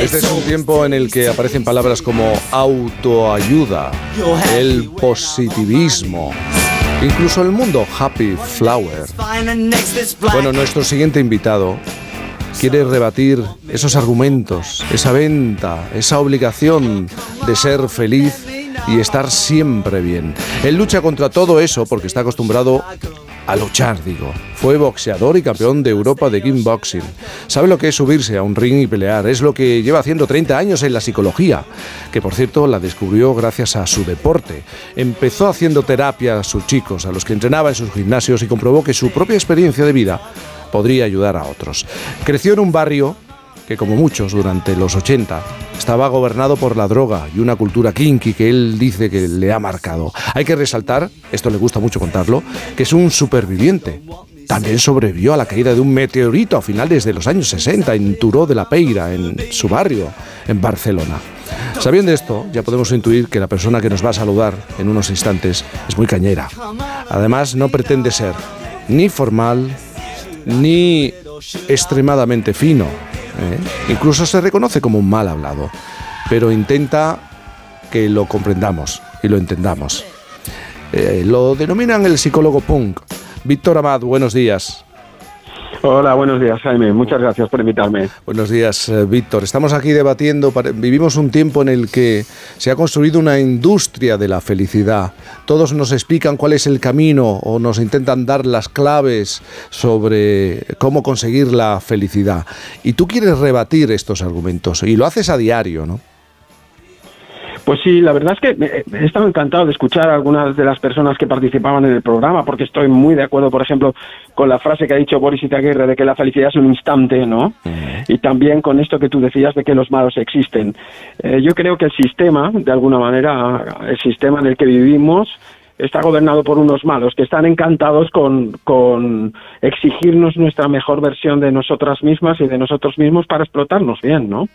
Este es un tiempo en el que aparecen palabras como autoayuda, el positivismo, incluso el mundo happy flower. Bueno, nuestro siguiente invitado quiere rebatir esos argumentos, esa venta, esa obligación de ser feliz y estar siempre bien. Él lucha contra todo eso porque está acostumbrado a luchar, digo. Fue boxeador y campeón de Europa de kickboxing. Sabe lo que es subirse a un ring y pelear. Es lo que lleva haciendo 30 años en la psicología, que por cierto la descubrió gracias a su deporte. Empezó haciendo terapia a sus chicos, a los que entrenaba en sus gimnasios y comprobó que su propia experiencia de vida podría ayudar a otros. Creció en un barrio que como muchos durante los 80 estaba gobernado por la droga y una cultura kinky que él dice que le ha marcado. Hay que resaltar, esto le gusta mucho contarlo, que es un superviviente. También sobrevivió a la caída de un meteorito a finales de los años 60 en Turó de la Peira, en su barrio, en Barcelona. Sabiendo esto, ya podemos intuir que la persona que nos va a saludar en unos instantes es muy cañera. Además, no pretende ser ni formal, ni extremadamente fino. ¿Eh? Incluso se reconoce como un mal hablado, pero intenta que lo comprendamos y lo entendamos. Eh, lo denominan el psicólogo punk. Víctor Amad, buenos días. Hola, buenos días, Jaime. Muchas gracias por invitarme. Buenos días, eh, Víctor. Estamos aquí debatiendo. Vivimos un tiempo en el que se ha construido una industria de la felicidad. Todos nos explican cuál es el camino o nos intentan dar las claves sobre cómo conseguir la felicidad. Y tú quieres rebatir estos argumentos y lo haces a diario, ¿no? Pues sí, la verdad es que he estado encantado de escuchar a algunas de las personas que participaban en el programa, porque estoy muy de acuerdo, por ejemplo, con la frase que ha dicho Boris Itaguirre de que la felicidad es un instante, ¿no? Y también con esto que tú decías de que los malos existen. Eh, yo creo que el sistema, de alguna manera, el sistema en el que vivimos, está gobernado por unos malos que están encantados con, con, exigirnos nuestra mejor versión de nosotras mismas y de nosotros mismos para explotarnos bien, ¿no?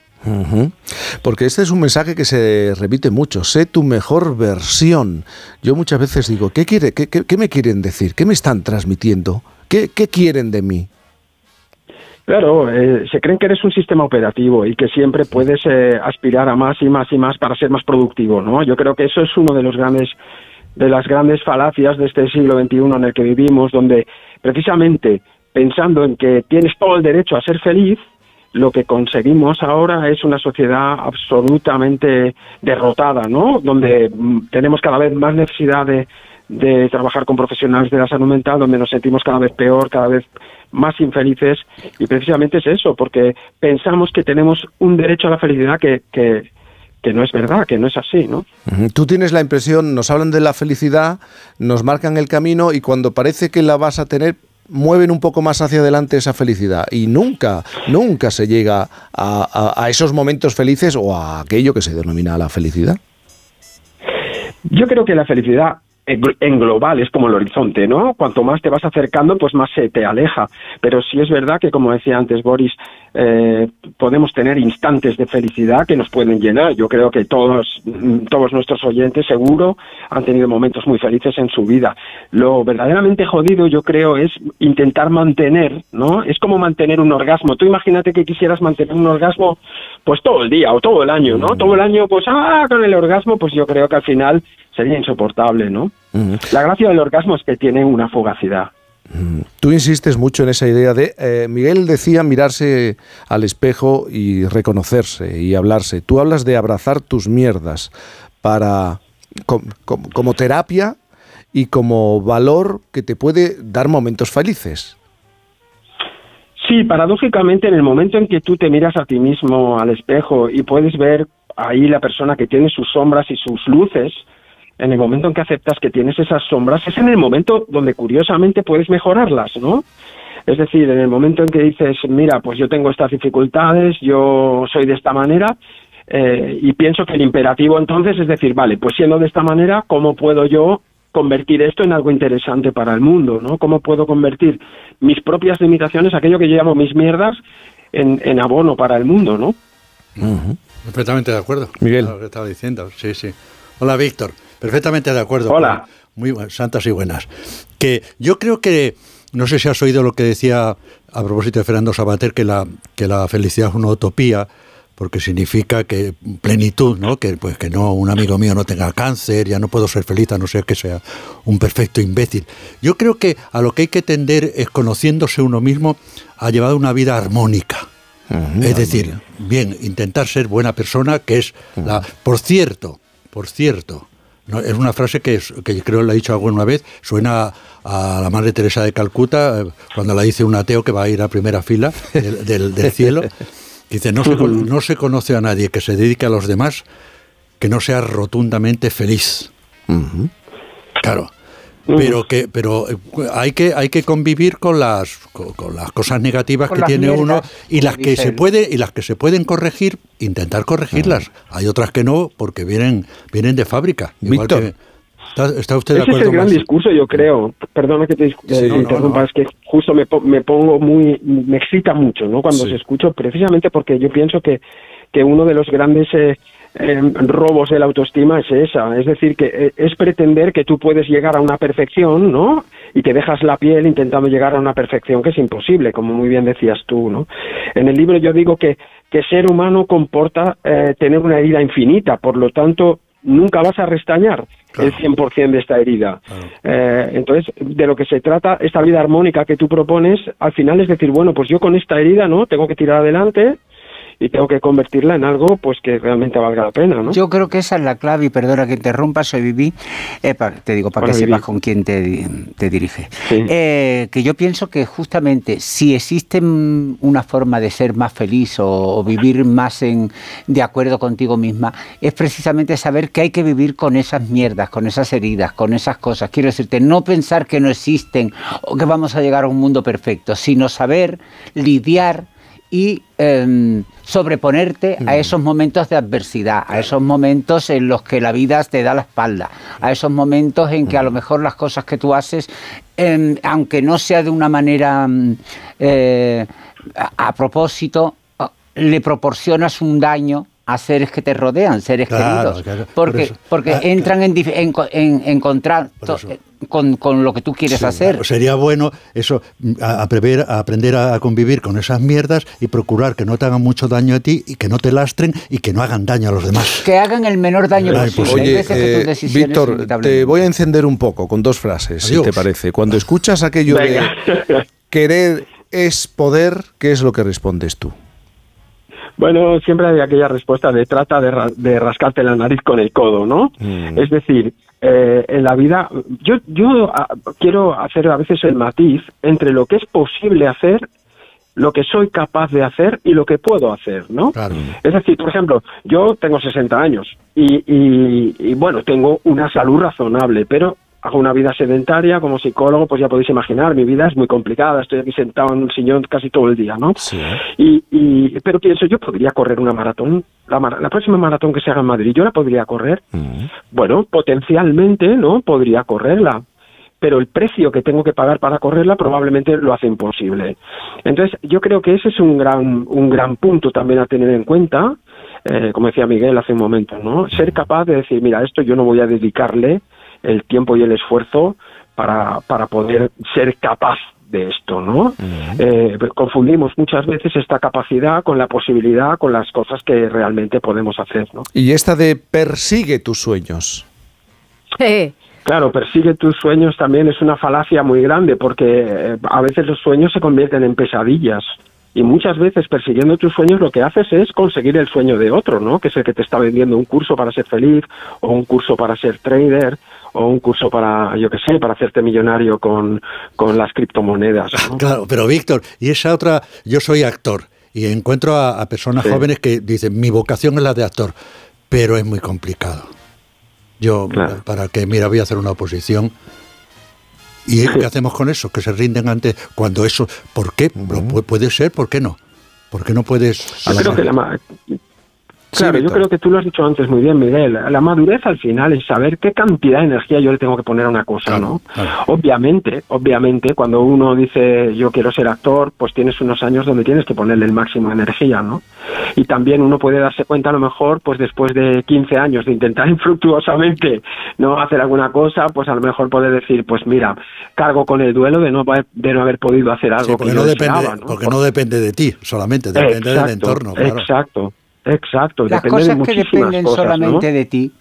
Porque este es un mensaje que se repite mucho, sé tu mejor versión. Yo muchas veces digo, ¿qué, quiere, qué, qué, me quieren decir? ¿Qué me están transmitiendo? ¿Qué, qué quieren de mí? Claro, eh, se creen que eres un sistema operativo y que siempre puedes eh, aspirar a más y más y más para ser más productivo, ¿no? Yo creo que eso es uno de los grandes de las grandes falacias de este siglo XXI en el que vivimos, donde precisamente pensando en que tienes todo el derecho a ser feliz, lo que conseguimos ahora es una sociedad absolutamente derrotada, ¿no? Donde mm, tenemos cada vez más necesidad de, de trabajar con profesionales de la salud mental, donde nos sentimos cada vez peor, cada vez más infelices, y precisamente es eso, porque pensamos que tenemos un derecho a la felicidad que, que, que no es verdad, que no es así, ¿no? Tú tienes la impresión, nos hablan de la felicidad, nos marcan el camino y cuando parece que la vas a tener, mueven un poco más hacia adelante esa felicidad y nunca, nunca se llega a, a esos momentos felices o a aquello que se denomina la felicidad. Yo creo que la felicidad en global es como el horizonte, ¿no? Cuanto más te vas acercando, pues más se te aleja. Pero sí es verdad que, como decía antes Boris, eh, podemos tener instantes de felicidad que nos pueden llenar. Yo creo que todos, todos nuestros oyentes seguro han tenido momentos muy felices en su vida. Lo verdaderamente jodido, yo creo, es intentar mantener, ¿no? Es como mantener un orgasmo. Tú imagínate que quisieras mantener un orgasmo, pues todo el día o todo el año, ¿no? Todo el año, pues, ah, con el orgasmo, pues yo creo que al final sería insoportable, ¿no? La gracia del orgasmo es que tiene una fugacidad. Tú insistes mucho en esa idea de, eh, Miguel decía mirarse al espejo y reconocerse y hablarse. Tú hablas de abrazar tus mierdas para como terapia y como valor que te puede dar momentos felices. Sí, paradójicamente en el momento en que tú te miras a ti mismo al espejo y puedes ver ahí la persona que tiene sus sombras y sus luces, en el momento en que aceptas que tienes esas sombras, es en el momento donde curiosamente puedes mejorarlas, ¿no? Es decir, en el momento en que dices, mira, pues yo tengo estas dificultades, yo soy de esta manera, eh, y pienso que el imperativo entonces es decir, vale, pues siendo de esta manera, ¿cómo puedo yo convertir esto en algo interesante para el mundo, ¿no? ¿Cómo puedo convertir mis propias limitaciones, aquello que yo llamo mis mierdas, en, abono para el mundo, ¿no? Perfectamente de acuerdo. Miguel. Lo que estaba diciendo, sí, sí. Hola, Víctor. Perfectamente de acuerdo. Hola. Muy santas y buenas. Que yo creo que, no sé si has oído lo que decía a propósito de Fernando Sabater, que la, que la felicidad es una utopía porque significa que plenitud, ¿no? Que pues que no un amigo mío no tenga cáncer, ya no puedo ser feliz a no ser que sea un perfecto imbécil. Yo creo que a lo que hay que tender es conociéndose uno mismo a llevar una vida armónica. es decir, bien, intentar ser buena persona, que es la por cierto, por cierto, no, es una frase que, que creo la he dicho alguna vez, suena a la Madre Teresa de Calcuta, eh, cuando la dice un ateo que va a ir a primera fila del, del cielo. Dice, no se, no se conoce a nadie que se dedique a los demás que no sea rotundamente feliz. Claro. Pero que pero eh, hay que hay que convivir con las con, las cosas negativas que tiene uno y las que se puede y las que se pueden corregir intentar corregirlas hay otras que no porque vienen vienen de fábrica igual que ¿Está, usted de Ese acuerdo? es el gran discurso, yo creo. Perdona que te, interrumpa, es que justo me, me, pongo muy, me excita mucho, ¿no? Cuando se escucho, precisamente porque yo pienso que, que uno de los grandes eh, em, robos de la autoestima es esa, es decir, que eh, es pretender que tú puedes llegar a una perfección, ¿no? Y te dejas la piel intentando llegar a una perfección que es imposible, como muy bien decías tú, ¿no? En el libro yo digo que que ser humano comporta eh, tener una herida infinita, por lo tanto nunca vas a restañar el 100% de esta herida. Eh, entonces, de lo que se trata, esta vida armónica que tú propones, al final es decir, bueno, pues yo con esta herida, ¿no? Tengo que tirar adelante, y tengo que convertirla en algo pues que realmente valga la pena, ¿no? Yo creo que esa es la clave y perdona que interrumpa, soy Viví, eh, te digo para que sepas con quién te, te dirige. Eh, que yo pienso que justamente si existe una forma de ser más feliz o, vivir más en, de acuerdo contigo misma, es precisamente saber que hay que vivir con esas mierdas, con esas heridas, con esas cosas. Quiero decirte, no pensar que no existen o que vamos a llegar a un mundo perfecto, sino saber lidiar y em, sobreponerte a mm. esos momentos de adversidad, a esos momentos en los que la vida te da la espalda, a esos momentos en que a lo mm. mejor las cosas que tú haces, em, aunque no sea de una manera mm, eh, a, propósito, le proporcionas un daño a seres que te rodean, seres queridos. porque porque ah, entran en, en, en, con, lo que tú quieres hacer. sería bueno eso, a, aprender a convivir con esas mierdas y procurar que no te hagan mucho daño a ti y que no te lastren y que no hagan daño a los demás. Que hagan el menor daño posible. Oye, eh, Víctor, te voy a encender un poco con dos frases, si te parece. Cuando escuchas aquello de querer es poder, ¿qué es lo que respondes tú? Bueno, siempre hay aquella respuesta de trata de, rascarte la nariz con el codo, ¿no? Mm. Es decir, eh, en la vida, yo, yo ah, quiero hacer a veces el matiz entre lo que es posible hacer lo que soy capaz de hacer y lo que puedo hacer, ¿no? Es decir, por ejemplo, yo tengo 60 años y, y, bueno, tengo una salud razonable, pero hago una vida sedentaria como psicólogo, pues ya podéis imaginar, mi vida es muy complicada, estoy aquí sentado en un sillón casi todo el día, ¿no? Sí. Y, pero pienso, yo podría correr una maratón, la, la, próxima maratón que se haga en Madrid, yo la podría correr. Mm. Bueno, potencialmente, ¿no? Podría correrla, pero el precio que tengo que pagar para correrla probablemente lo hace imposible. Entonces, yo creo que ese es un gran, un gran punto también a tener en cuenta, eh, como decía Miguel hace un momento, ¿no? Ser capaz de decir, mira, esto yo no voy a dedicarle el tiempo y el esfuerzo para, para poder ser capaz de esto, ¿no? Eh, confundimos muchas veces esta capacidad con la posibilidad, con las cosas que realmente podemos hacer, ¿no? Y esta de persigue tus sueños. Claro, persigue tus sueños también es una falacia muy grande porque eh, a veces los sueños se convierten en pesadillas y muchas veces persiguiendo tus sueños lo que haces es conseguir el sueño de otro, ¿no? Que es el que te está vendiendo un curso para ser feliz o un curso para ser trader o un curso para, yo qué sé, para hacerte millonario con, las criptomonedas. Claro, pero Víctor, y esa otra, yo soy actor y encuentro a, personas jóvenes que dicen, mi vocación es la de actor, pero es muy complicado. Yo, para que, mira, voy a hacer una oposición. ¿Y qué hacemos con eso? Que se rinden ante cuando eso, ¿por qué? Puede ser, ¿por qué no? ¿Por qué no puedes...? Yo creo que la, Claro, yo creo que tú lo has dicho antes muy bien, Miguel. La madurez al final es saber qué cantidad de energía yo le tengo que poner a una cosa, ¿no? Obviamente, obviamente, cuando uno dice yo quiero ser actor, pues tienes unos años donde tienes que ponerle el máximo de energía, ¿no? Y también uno puede darse cuenta a lo mejor, pues después de 15 años de intentar infructuosamente no hacer alguna cosa, pues a lo mejor puede decir, pues mira, cargo con el duelo de no, de no haber podido hacer algo. porque, no depende, porque no depende de ti solamente, depende del entorno. Exacto. Exacto, Las cosas que dependen solamente de ti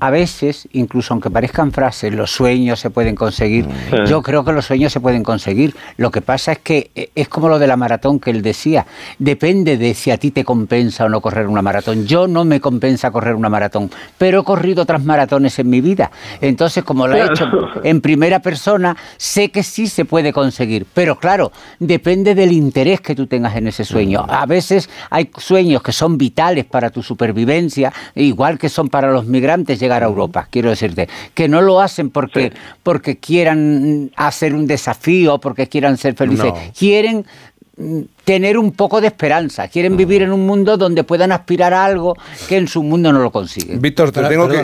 a veces, incluso aunque parezcan frases, los sueños se pueden conseguir. Yo creo que los sueños se pueden conseguir. Lo que pasa es que eh, es como lo de la maratón que él decía. Depende de si a ti te compensa o no correr una maratón. Yo no me compensa correr una maratón, pero he corrido otras maratones en mi vida. Entonces, como lo he hecho en primera persona, sé que sí se puede conseguir. Pero claro, depende del interés que tú tengas en ese sueño. A veces hay sueños que son vitales para tu supervivencia, igual que son para los migrantes llegar a Europa, quiero decirte, que no lo hacen porque, porque quieran hacer un desafío, porque quieran ser felices, quieren mm, tener un poco de esperanza, quieren vivir en un mundo donde puedan aspirar a algo que en su mundo no lo consiguen. Víctor, te tengo que...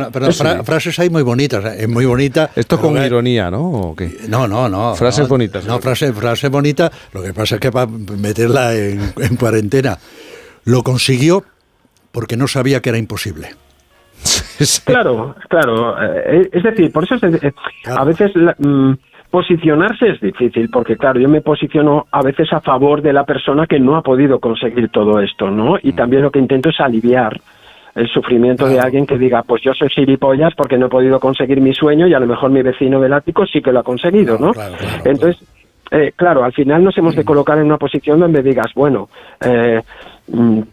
Frases hay muy bonitas, es muy bonita. Esto con ironía, ¿no? No, no, no. Frases bonitas. No, frase, frase bonita, lo que pasa es que para meterla en, en cuarentena, lo consiguió porque no sabía que era imposible. Claro, claro. Eh, es decir, por eso eh, a veces mm, posicionarse es difícil, porque claro, yo me posiciono a veces a favor de la persona que no ha podido conseguir todo esto, ¿no? Y mm. también lo que intento es aliviar el sufrimiento de alguien que diga, pues yo soy gilipollas porque no he podido conseguir mi sueño y a lo mejor mi vecino del ático sí que lo ha conseguido, ¿no? Entonces, eh, claro, al final nos hemos de mm. colocar en una posición donde digas, bueno, eh,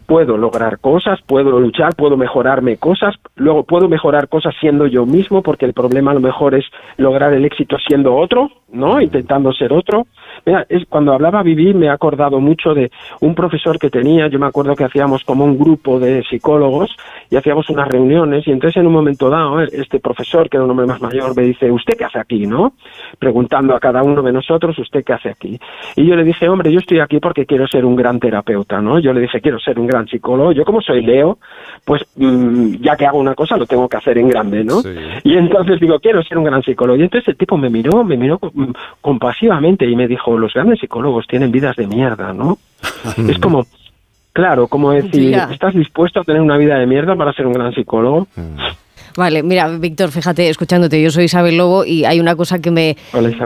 puedo lograr cosas, puedo luchar, puedo mejorarme cosas, luego puedo mejorar cosas siendo yo mismo, porque el problema a lo mejor es lograr el éxito siendo otro, ¿no? Intentando ser otro. Mira, es, cuando hablaba Vivi me he acordado mucho de un profesor que tenía, yo me acuerdo que hacíamos como un grupo de psicólogos y hacíamos unas reuniones y entonces en un momento dado este profesor, que era un hombre más mayor, me dice, ¿usted qué hace aquí, no? Preguntando a cada uno de nosotros, ¿usted qué hace aquí? Y yo le dije, hombre, yo estoy aquí porque quiero ser un gran terapeuta, ¿no? Yo le dije, quiero ser un gran psicólogo, yo como soy Leo, pues mm, ya que hago una cosa lo tengo que hacer en grande, ¿no? Y entonces digo, quiero ser un gran psicólogo. Y entonces el tipo me miró, me miró compasivamente y me dijo, los grandes psicólogos tienen vidas de mierda, ¿no? es como, claro, como decir, ¿estás dispuesto a tener una vida de mierda para ser un gran psicólogo? Mm. Vale, mira, Víctor, fíjate, escuchándote, yo soy Isabel Lobo y hay una cosa que me,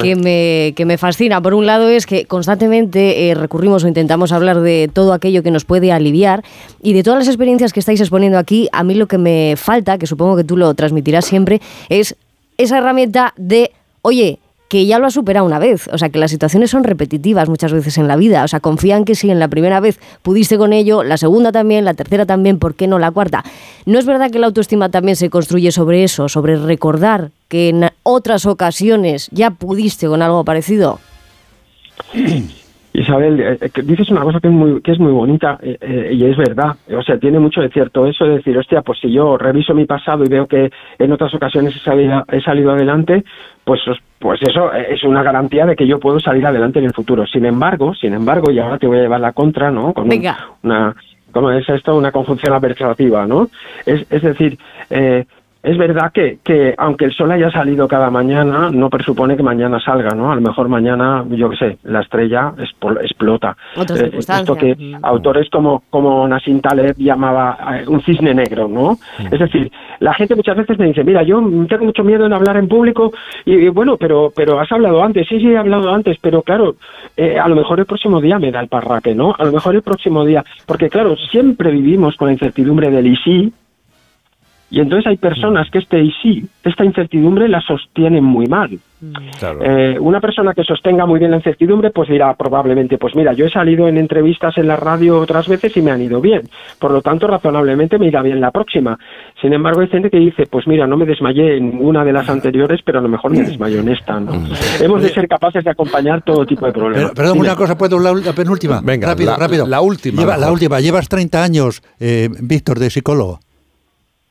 que me, que me fascina. Por un lado es que constantemente eh, recurrimos o intentamos hablar de todo aquello que nos puede aliviar y de todas las experiencias que estáis exponiendo aquí, a mí lo que me falta, que supongo que tú lo transmitirás siempre, es esa herramienta de, oye, que ya lo ha superado una vez. O sea, que las situaciones son repetitivas muchas veces en la vida. O sea, confían que si en la primera vez pudiste con ello, la segunda también, la tercera también, ¿por qué no la cuarta? ¿No es verdad que la autoestima también se construye sobre eso, sobre recordar que en otras ocasiones ya pudiste con algo parecido? Isabel, eh, eh, dices una cosa que es muy, que es muy bonita eh, y es verdad. O sea, tiene mucho de cierto eso de decir, hostia, pues si yo reviso mi pasado y veo que en otras ocasiones he salido, he salido adelante, pues, pues eso es una garantía de que yo puedo salir adelante en el futuro. Sin embargo, sin embargo, y ahora te voy a llevar la contra, ¿no? Con una, ¿cómo es esto? Una conjunción adversativa, ¿no? Es, es decir, eh, es verdad que, que, aunque el sol haya salido cada mañana, no presupone que mañana salga, ¿no? A lo mejor mañana, yo qué sé, la estrella explota. Eh, esto que mm. autores como, como Nassim Taleb llamaba eh, un cisne negro, ¿no? Mm. Es decir, la gente muchas veces me dice, mira, yo tengo mucho miedo en hablar en público y, bueno, pero, pero has hablado antes, sí, sí, he hablado antes, pero claro, eh, a lo mejor el próximo día me da el parraque, ¿no? A lo mejor el próximo día, porque claro, siempre vivimos con la incertidumbre del y sí, y entonces hay personas que este y sí, esta incertidumbre la sostienen muy mal. Eh, una persona que sostenga muy bien la incertidumbre, pues dirá probablemente, pues mira, yo he salido en entrevistas en la radio otras veces y me han ido bien. Por lo tanto, razonablemente me irá bien la próxima. Sin embargo, hay gente que dice, pues mira, no me desmayé en ninguna de las anteriores, pero a lo mejor me desmayó en esta. ¿no? Hemos de ser capaces de acompañar todo tipo de problemas. perdón, una cosa, ¿puedo? La, la penúltima. Venga, rápido, rápido. La última. la última. Llevas 30 años, eh, Víctor, de psicólogo.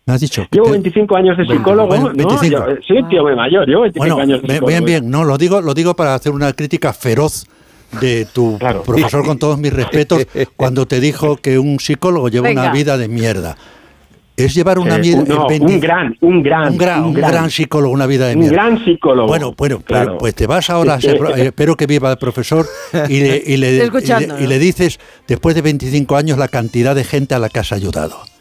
Me has dicho. Llevo 25 años de psicólogo. ¿no? sí, tío muy mayor. Llevo 25 años de psicólogo. Bien, bien. No, lo digo, lo digo para hacer una crítica feroz de tu profesor, con todos mis respetos, cuando te dijo que un psicólogo lleva una vida de mierda. es llevar una vida. un gran, un gran, un gran, un gran, psicólogo, una vida de mierda. Un gran psicólogo. Bueno, bueno, pues te vas ahora a ser, espero que viva el profesor y le, y le, y le dices después de 25 años la cantidad de gente a la que has ayudado.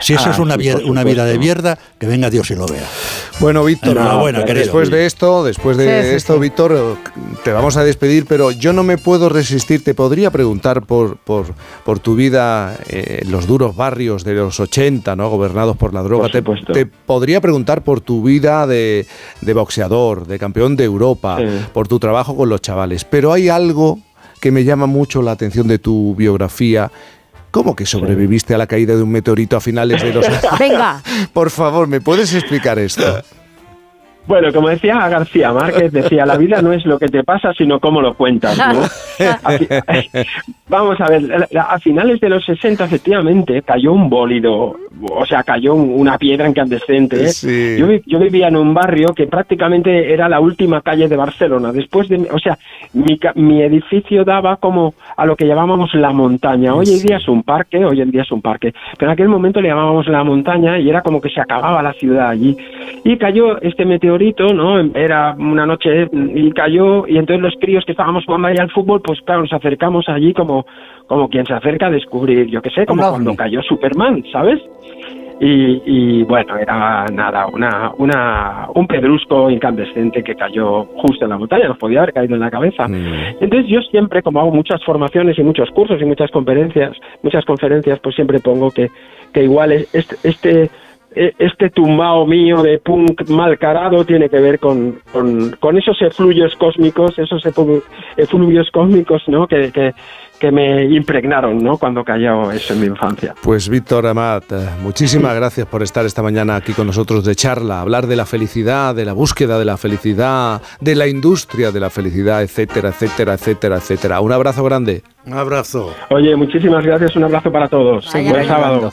Si eso es ah, una, una vida de mierda, que venga Dios y lo vea. Bueno, Víctor, después de esto, después de esto, Víctor, te vamos a despedir, pero yo no me puedo resistir. Te podría preguntar por, por, por tu vida en los duros barrios de los 80, ¿no? gobernados por la droga. te, te, podría preguntar por tu vida de, de boxeador, de campeón de Europa, por tu trabajo con los chavales. Pero hay algo que me llama mucho la atención de tu biografía ¿Cómo que sobreviviste a la caída de un meteorito a finales de los... Venga. Por favor, ¿me puedes explicar esto? Bueno, como decía García Márquez, decía, la vida no es lo que te pasa, sino cómo lo cuentas. Vamos a ver, a finales de los 60, efectivamente, cayó un bólido, o sea, cayó una piedra incandescente. Yo, vivía en un barrio que prácticamente era la última calle de Barcelona. Después de, o sea, mi, edificio daba como a lo que llamábamos la montaña. Hoy en día es un parque, hoy en día es un parque, pero en aquel momento le llamábamos la montaña y era como que se acababa la ciudad allí. Y cayó este meteorito, ¿no? Era una noche y cayó, y entonces los críos que estábamos jugando ahí al fútbol, pues claro, nos acercamos allí como, como quien se acerca a descubrir, yo qué sé, como cuando cayó Superman, ¿sabes? Y, y, bueno, era nada, una, una, un pedrusco incandescente que cayó justo en la montaña, nos podía haber caído en la cabeza. Mm. Entonces yo siempre, como hago muchas formaciones y muchos cursos y muchas conferencias, muchas conferencias, pues siempre pongo que, que igual este, este este tumbao mío de punk mal carado tiene que ver con, con, esos efluvios cósmicos, esos efluvios cósmicos ¿no? que, que, me impregnaron ¿no? cuando cayó eso en mi infancia. Pues Víctor Amat, eh, muchísimas gracias por estar esta mañana aquí con nosotros de charla, hablar de la felicidad, de la búsqueda de la felicidad, de la industria de la felicidad, etcétera, etcétera, etcétera, etcétera. Un abrazo grande. Un abrazo. Oye, muchísimas gracias, un abrazo para todos. Buen sábado.